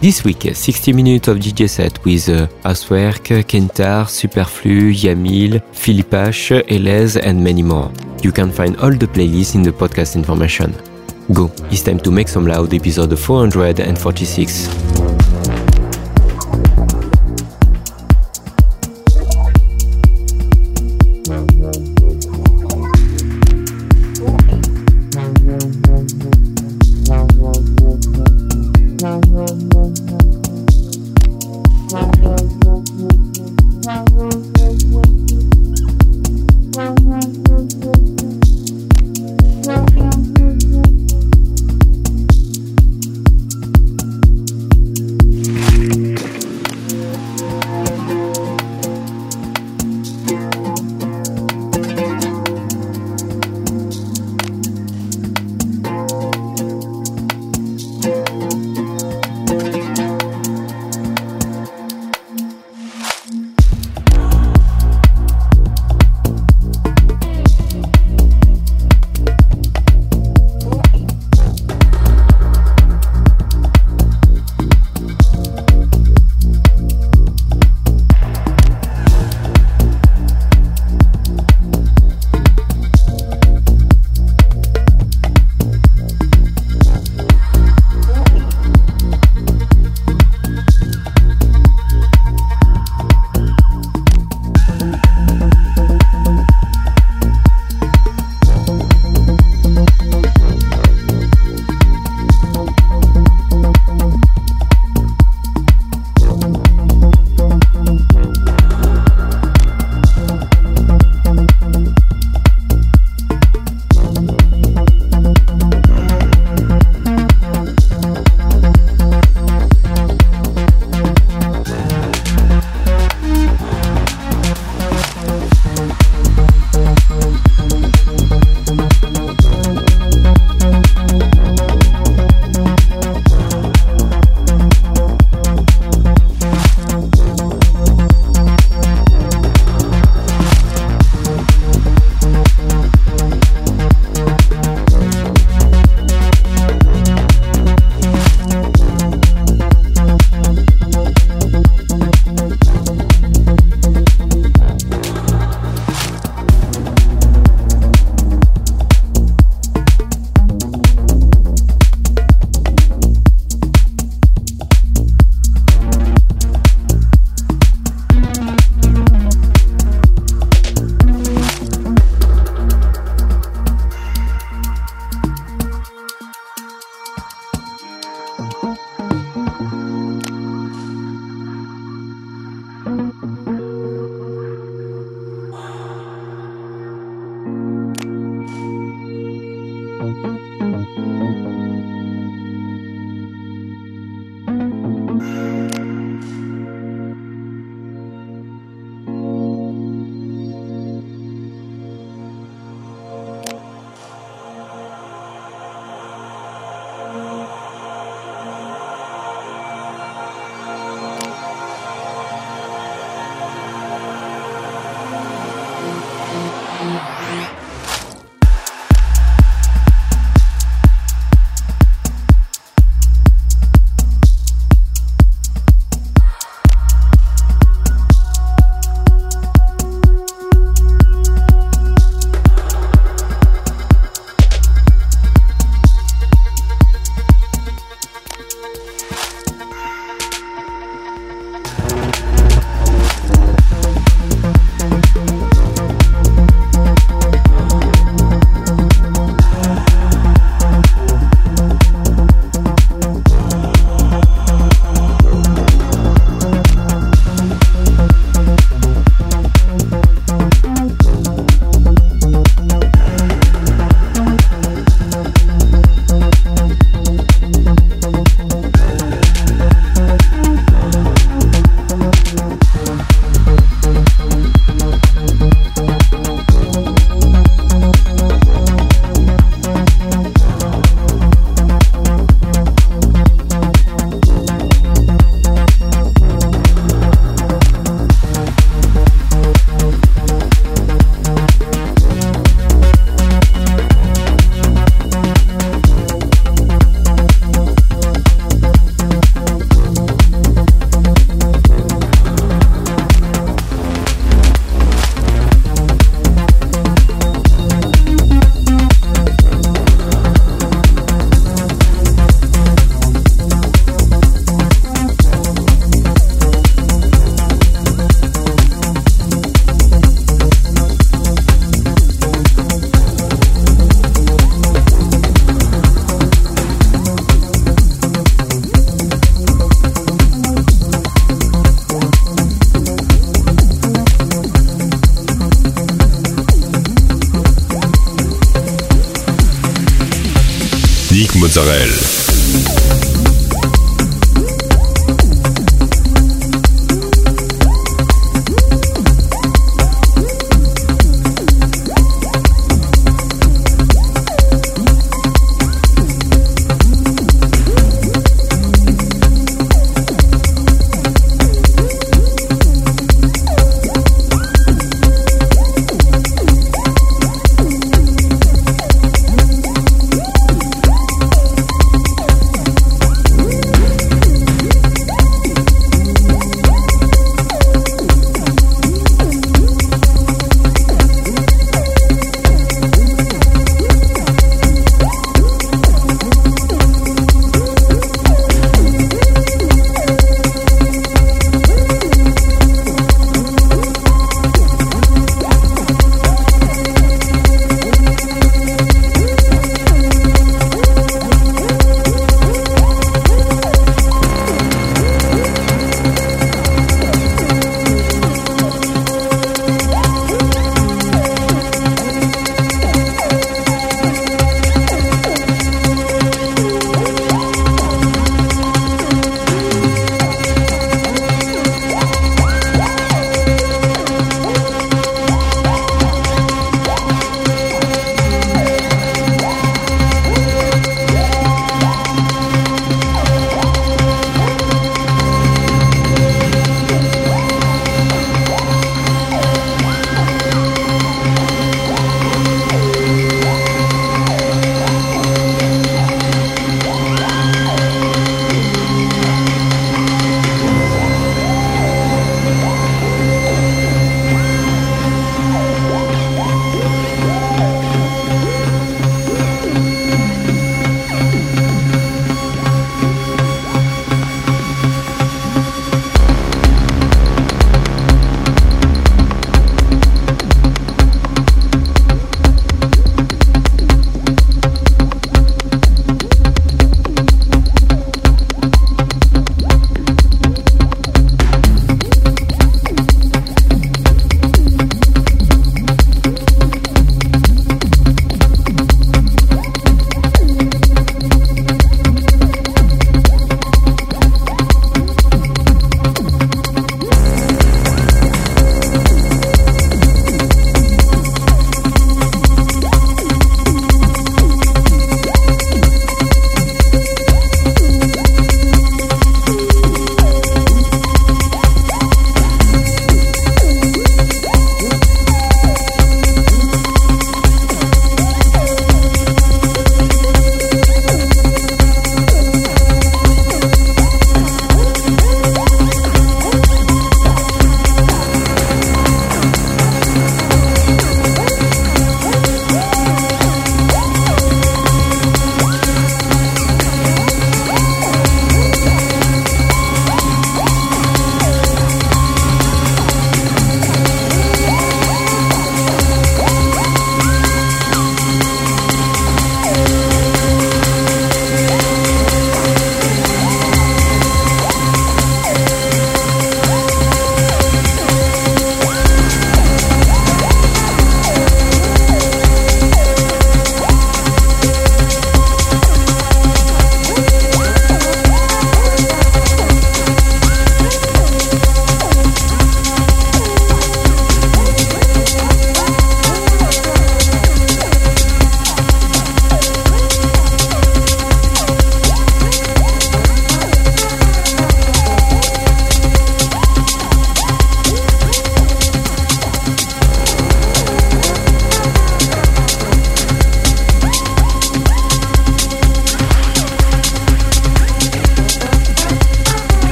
This week, 60 minutes of DJ set with uh, Housework, Kentar, Superflu, Yamil, Philippe H, Elez and many more. You can find all the playlists in the podcast information. Go, it's time to Make Some Loud episode 446. Israel.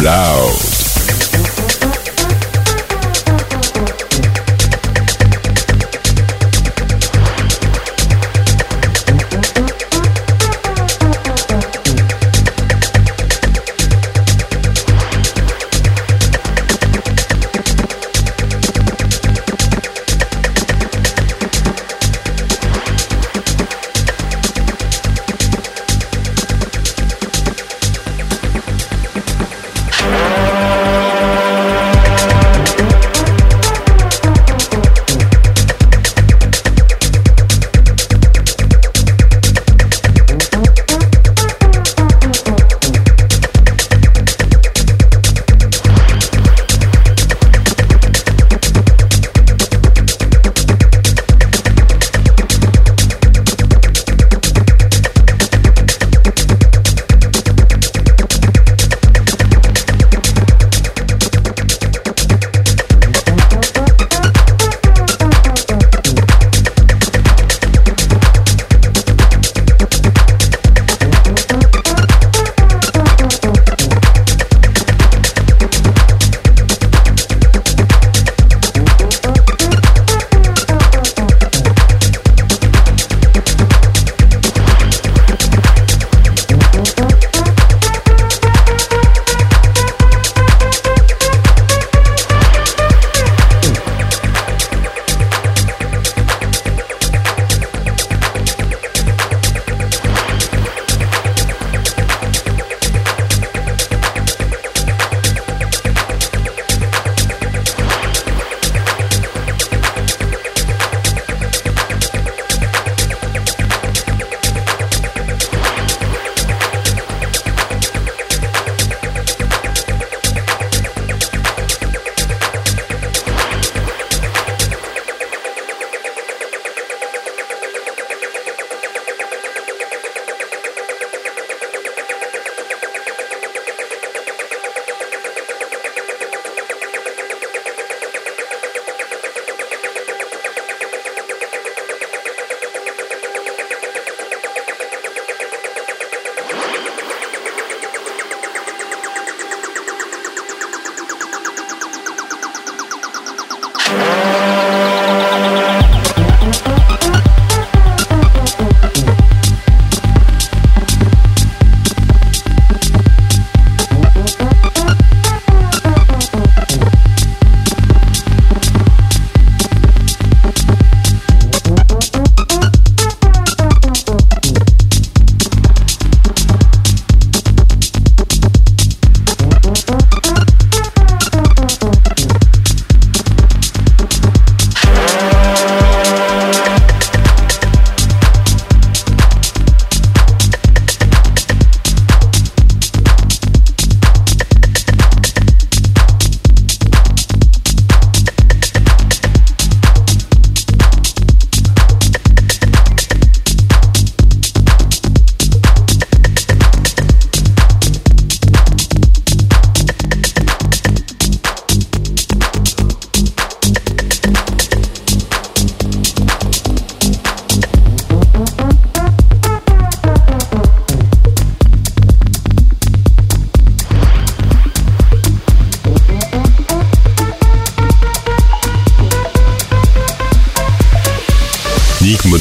Loud.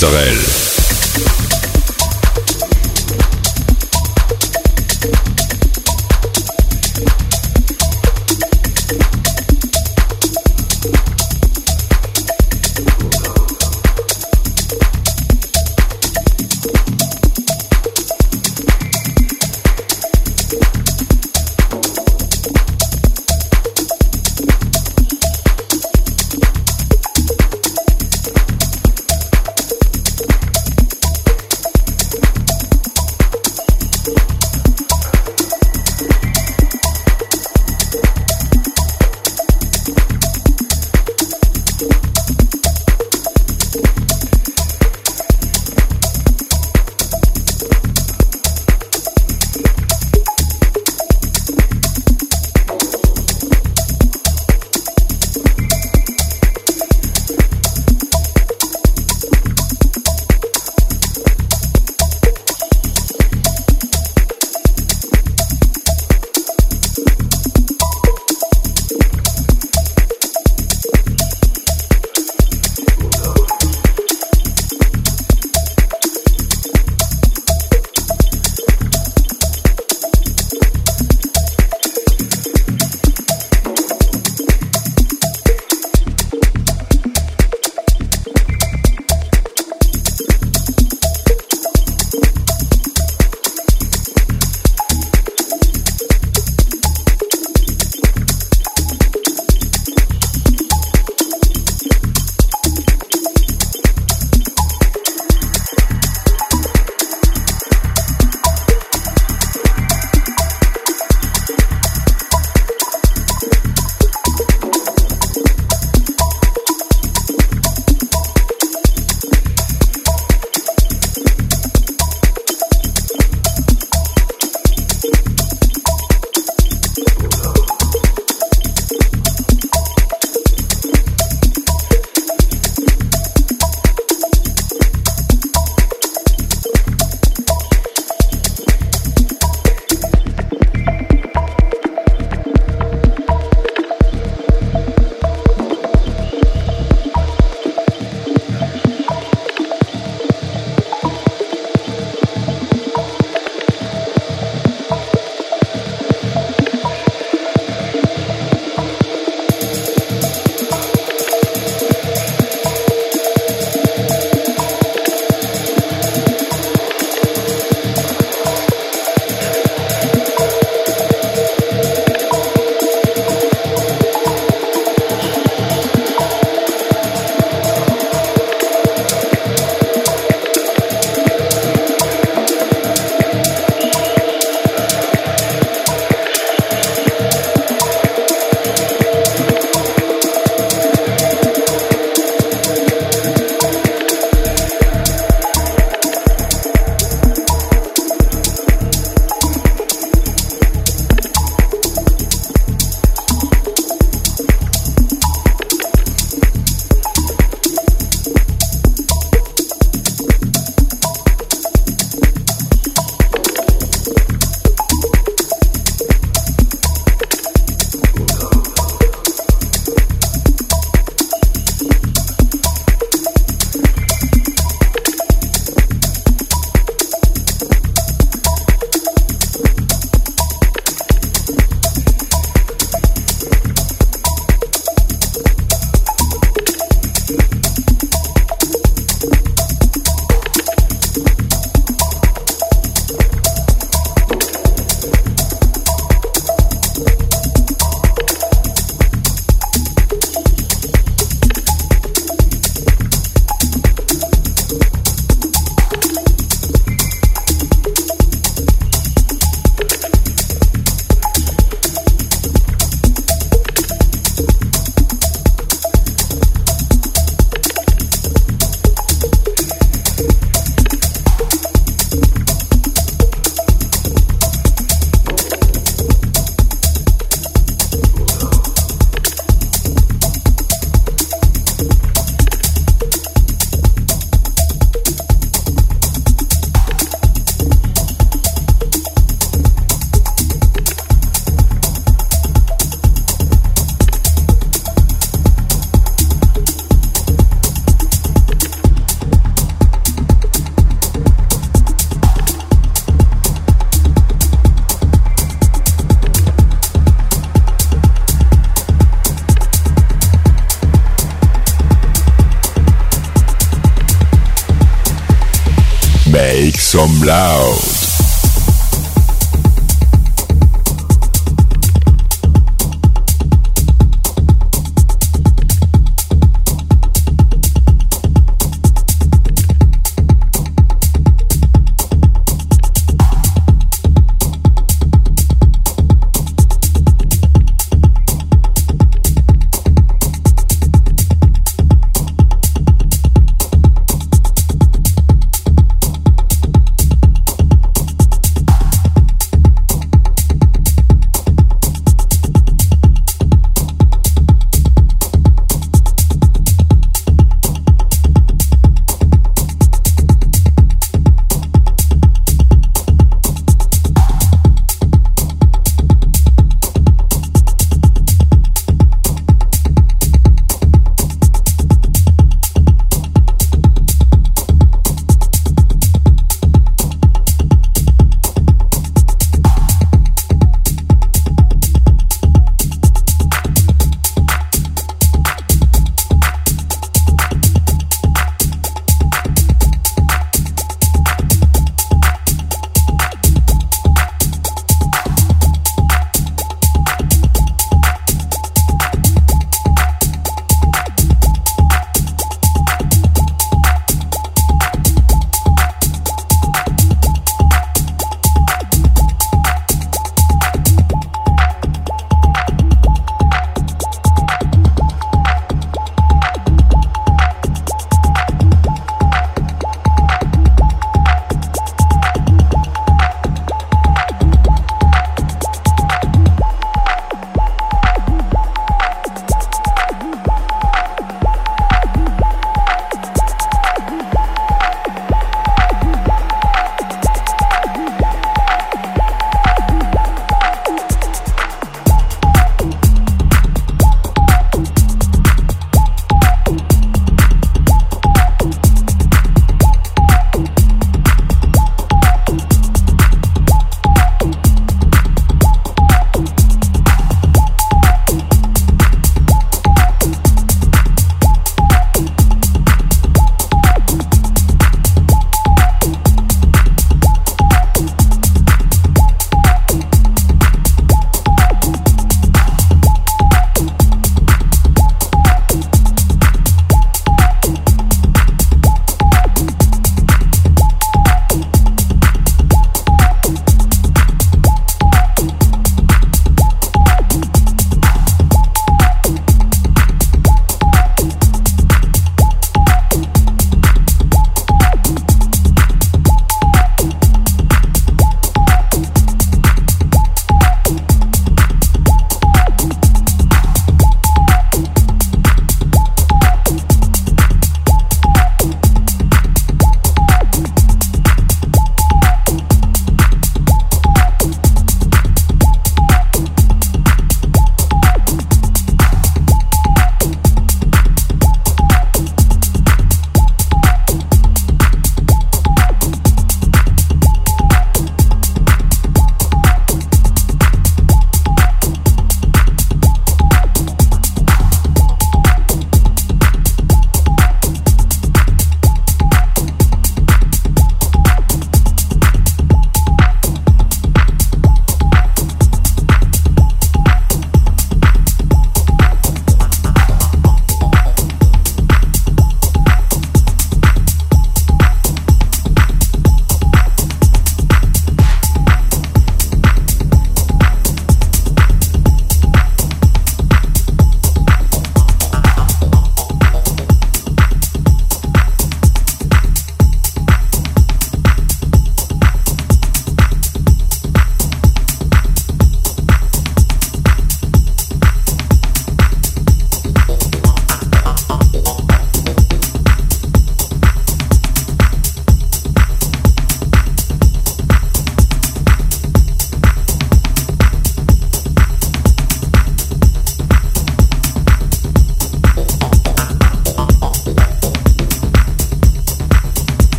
Mozzarella.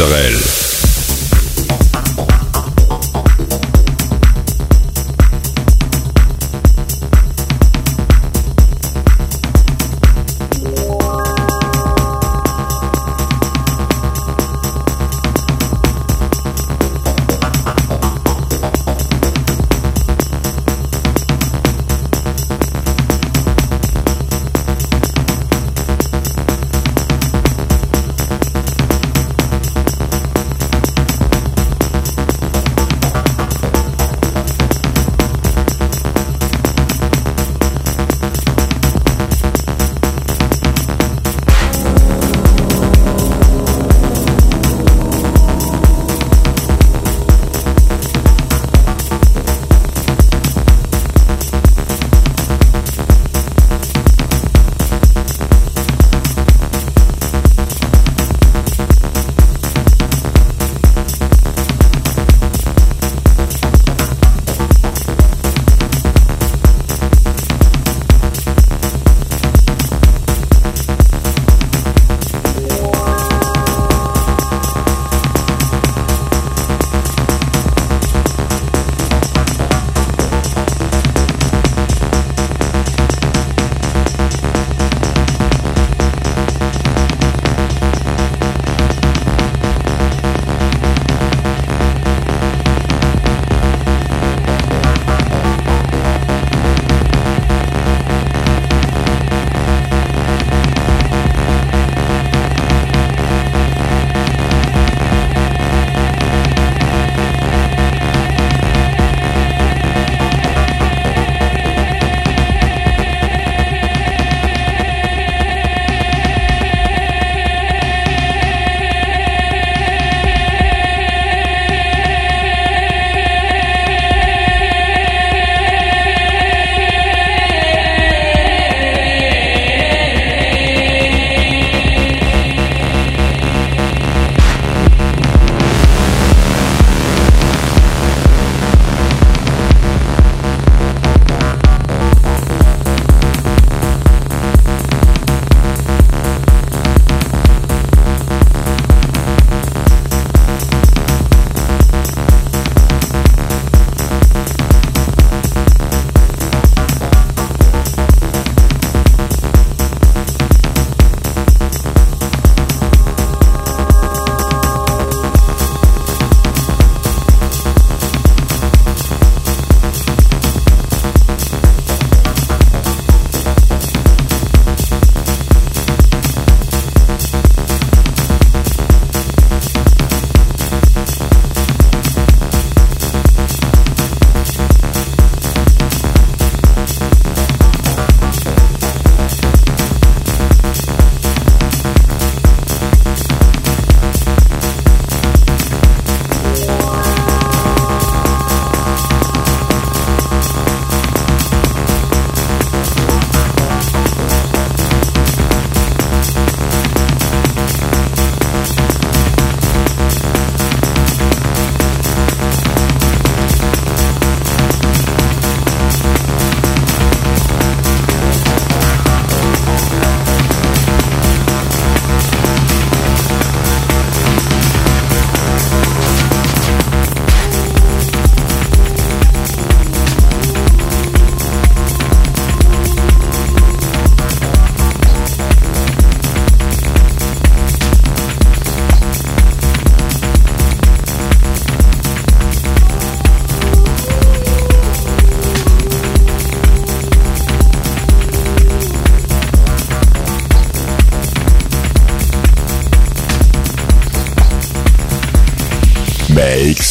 Israel.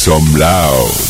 Some loud.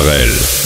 Sorel.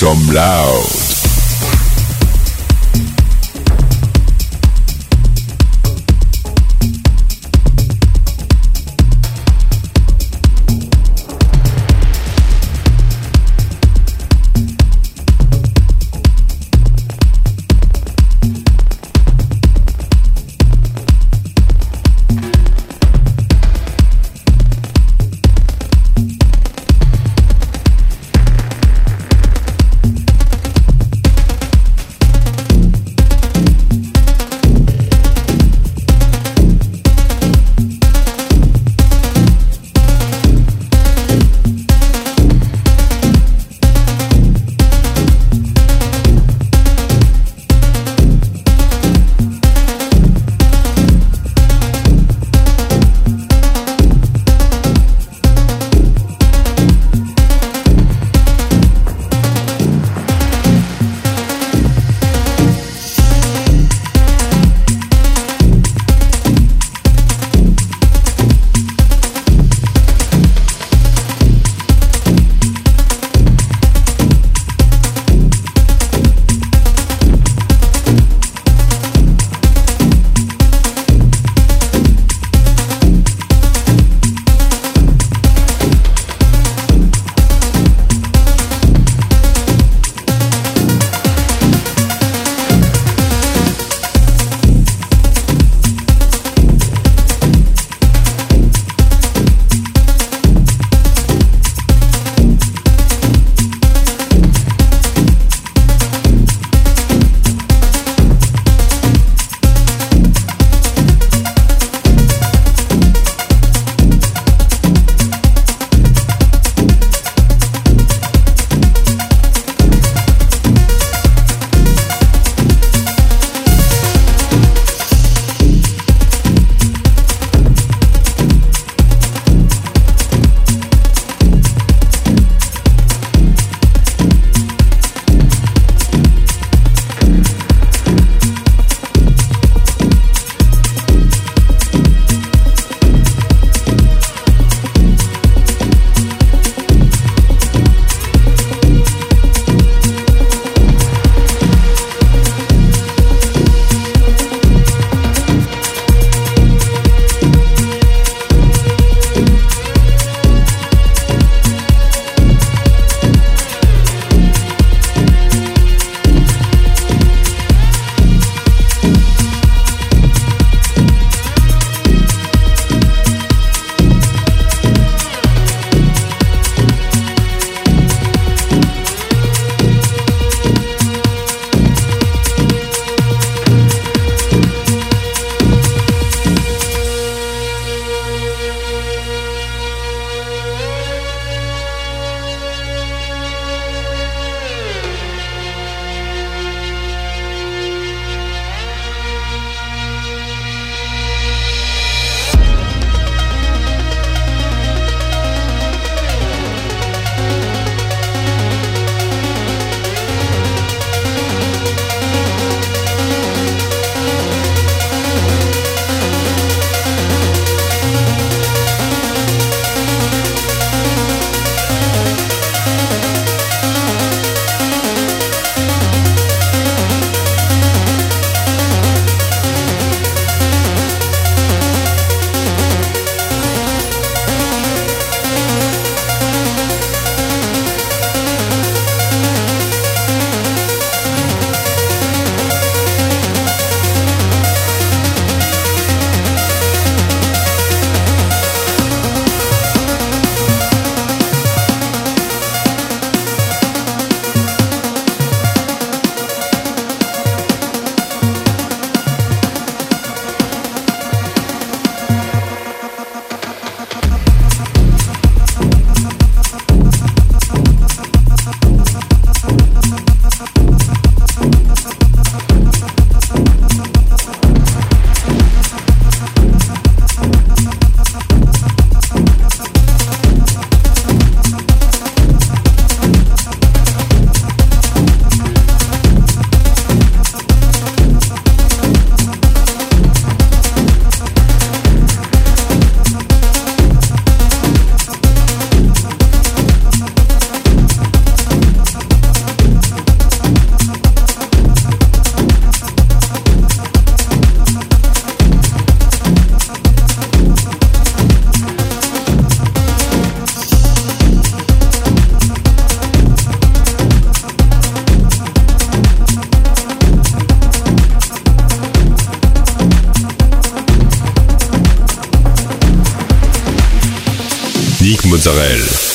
Some loud. Mozzarella.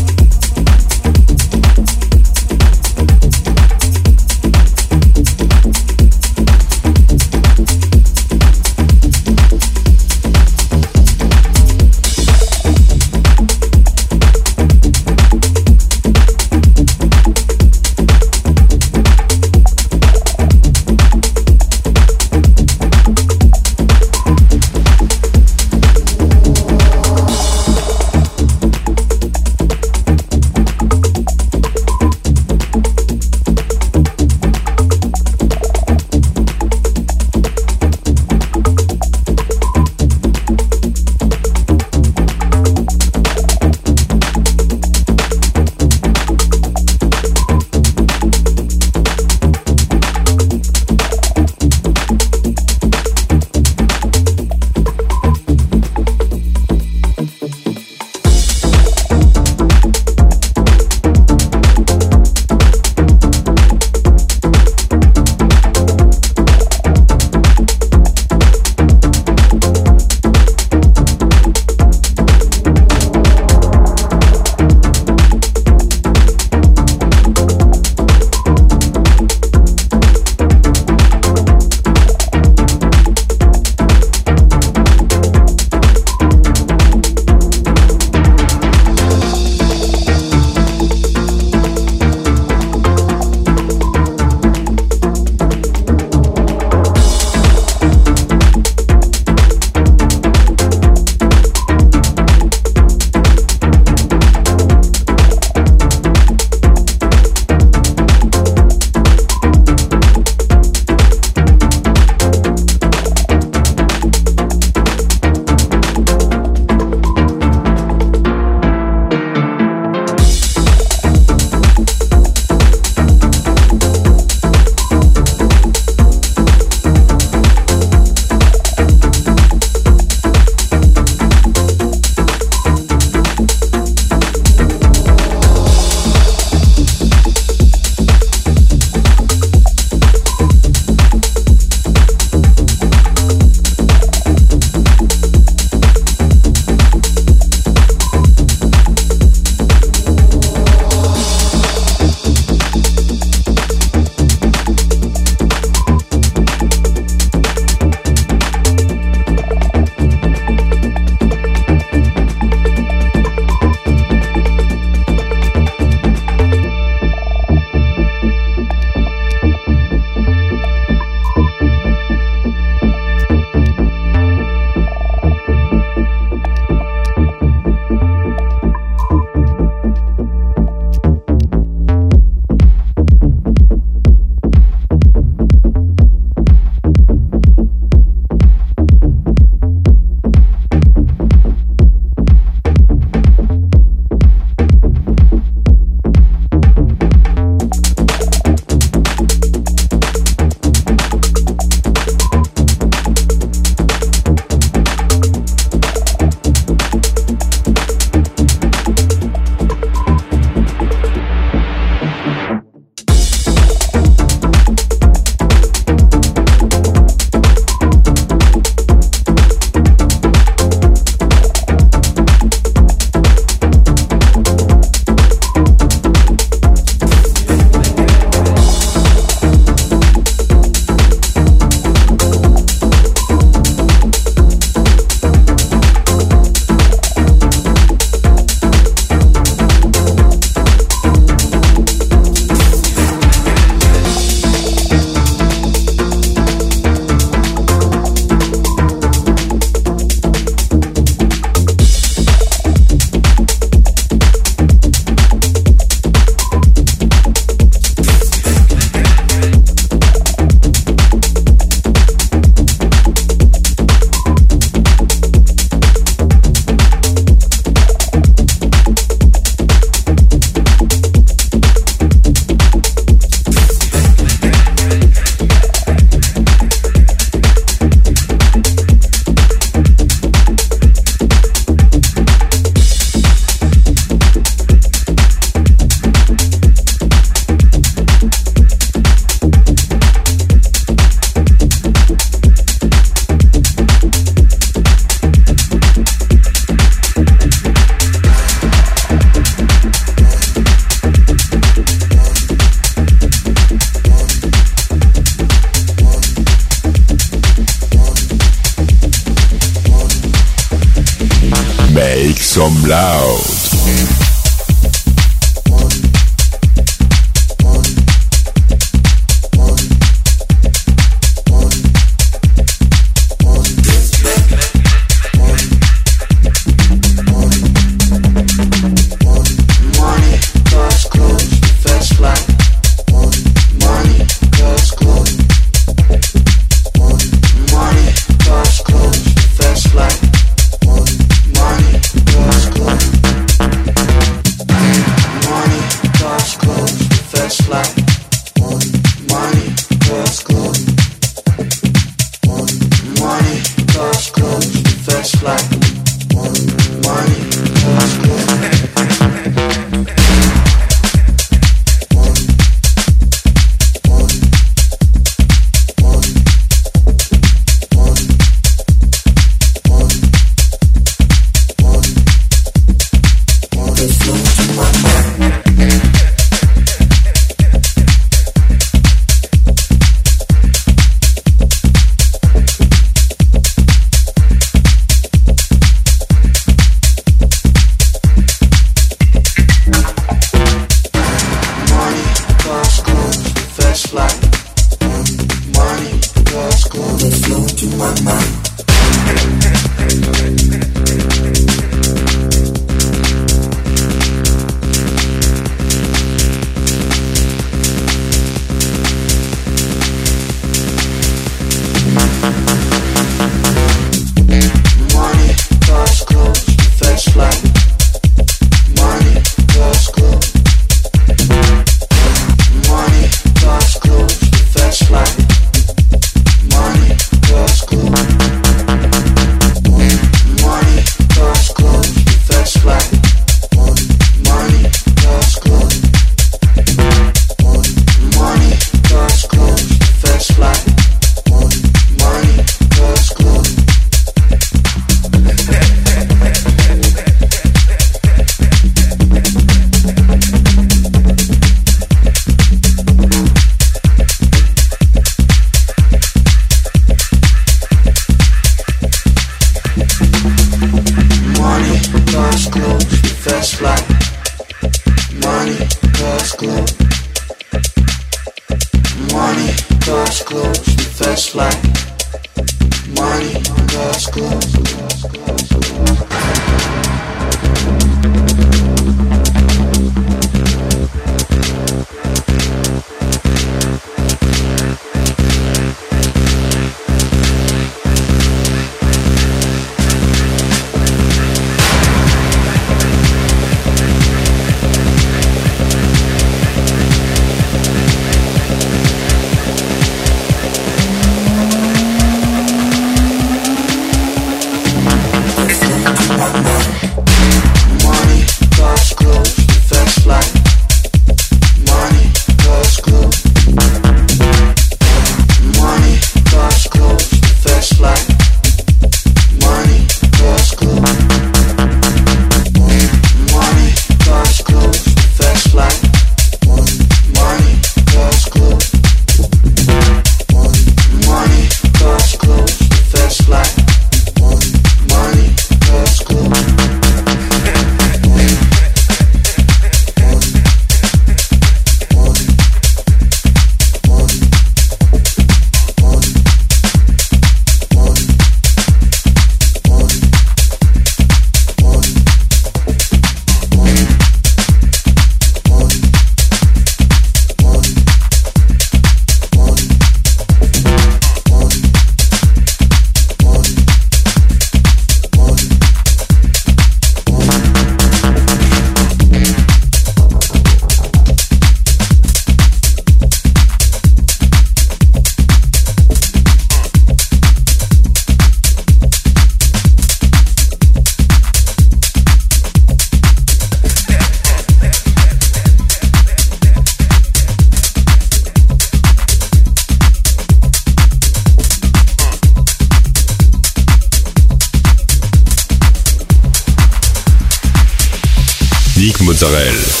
Israel.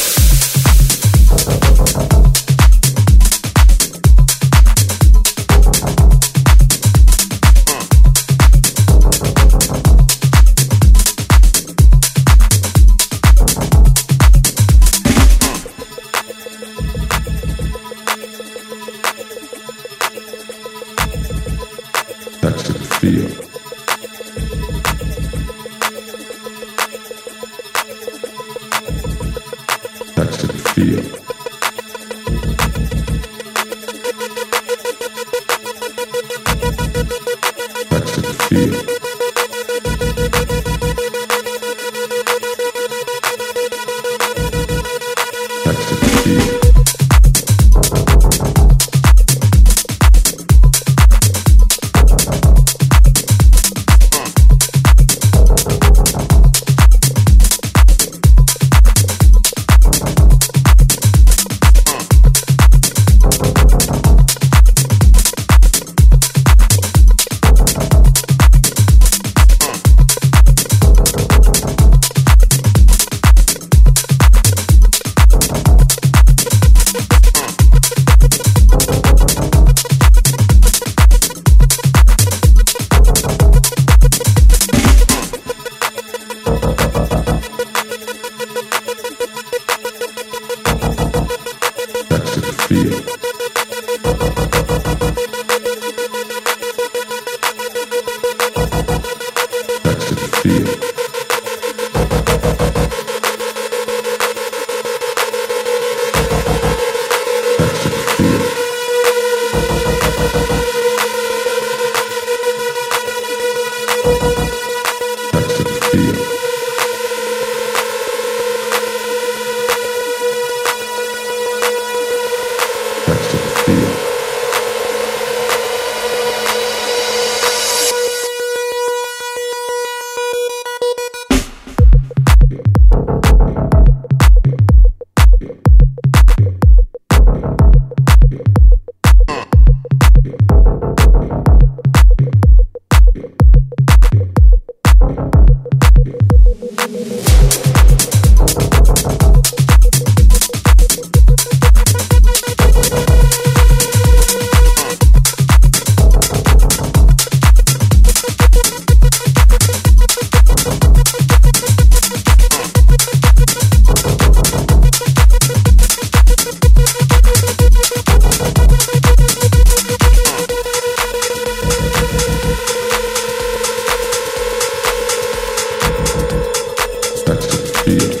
feel.